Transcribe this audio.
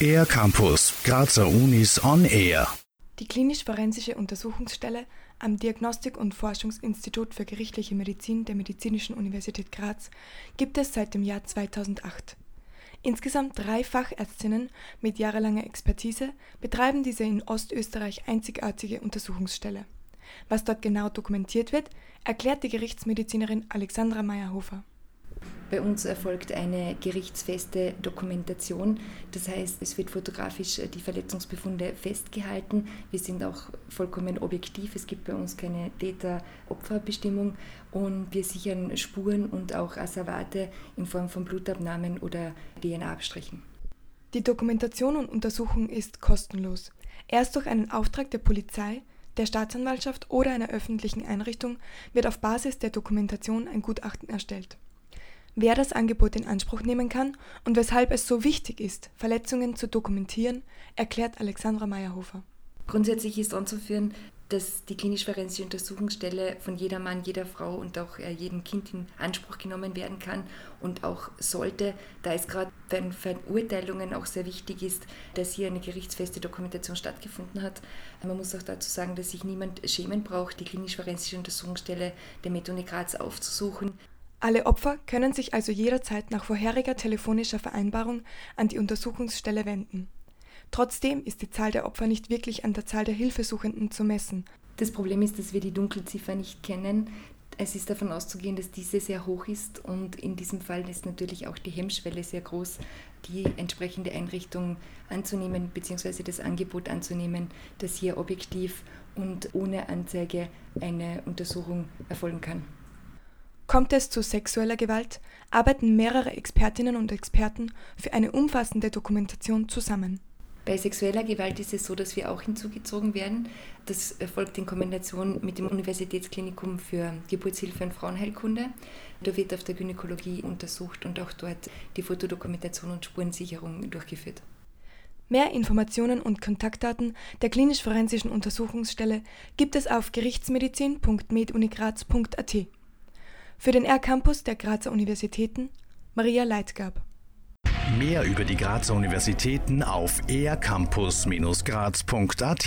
Air Campus, Grazer Unis on Air. Die klinisch-forensische Untersuchungsstelle am Diagnostik- und Forschungsinstitut für gerichtliche Medizin der Medizinischen Universität Graz gibt es seit dem Jahr 2008. Insgesamt drei Fachärztinnen mit jahrelanger Expertise betreiben diese in Ostösterreich einzigartige Untersuchungsstelle. Was dort genau dokumentiert wird, erklärt die Gerichtsmedizinerin Alexandra Meyerhofer. Bei uns erfolgt eine gerichtsfeste Dokumentation. Das heißt, es wird fotografisch die Verletzungsbefunde festgehalten. Wir sind auch vollkommen objektiv. Es gibt bei uns keine Täter-Opfer-Bestimmung und wir sichern Spuren und auch Asservate in Form von Blutabnahmen oder DNA-Abstrichen. Die Dokumentation und Untersuchung ist kostenlos. Erst durch einen Auftrag der Polizei, der Staatsanwaltschaft oder einer öffentlichen Einrichtung wird auf Basis der Dokumentation ein Gutachten erstellt wer das Angebot in Anspruch nehmen kann und weshalb es so wichtig ist, Verletzungen zu dokumentieren, erklärt Alexandra Meyerhofer. Grundsätzlich ist anzuführen, dass die klinisch-forensische Untersuchungsstelle von jeder Mann, jeder Frau und auch äh, jedem Kind in Anspruch genommen werden kann und auch sollte, da es gerade bei Verurteilungen auch sehr wichtig ist, dass hier eine gerichtsfeste Dokumentation stattgefunden hat. Man muss auch dazu sagen, dass sich niemand schämen braucht, die klinisch-forensische Untersuchungsstelle der Methode Graz aufzusuchen. Alle Opfer können sich also jederzeit nach vorheriger telefonischer Vereinbarung an die Untersuchungsstelle wenden. Trotzdem ist die Zahl der Opfer nicht wirklich an der Zahl der Hilfesuchenden zu messen. Das Problem ist, dass wir die Dunkelziffer nicht kennen. Es ist davon auszugehen, dass diese sehr hoch ist und in diesem Fall ist natürlich auch die Hemmschwelle sehr groß, die entsprechende Einrichtung anzunehmen bzw. das Angebot anzunehmen, dass hier objektiv und ohne Anzeige eine Untersuchung erfolgen kann. Kommt es zu sexueller Gewalt, arbeiten mehrere Expertinnen und Experten für eine umfassende Dokumentation zusammen. Bei sexueller Gewalt ist es so, dass wir auch hinzugezogen werden. Das erfolgt in Kombination mit dem Universitätsklinikum für Geburtshilfe und Frauenheilkunde. Da wird auf der Gynäkologie untersucht und auch dort die Fotodokumentation und Spurensicherung durchgeführt. Mehr Informationen und Kontaktdaten der klinisch-forensischen Untersuchungsstelle gibt es auf gerichtsmedizin.medunigraz.at. Für den R-Campus der Grazer Universitäten Maria Leitgab. Mehr über die Grazer Universitäten auf ercampus-graz.at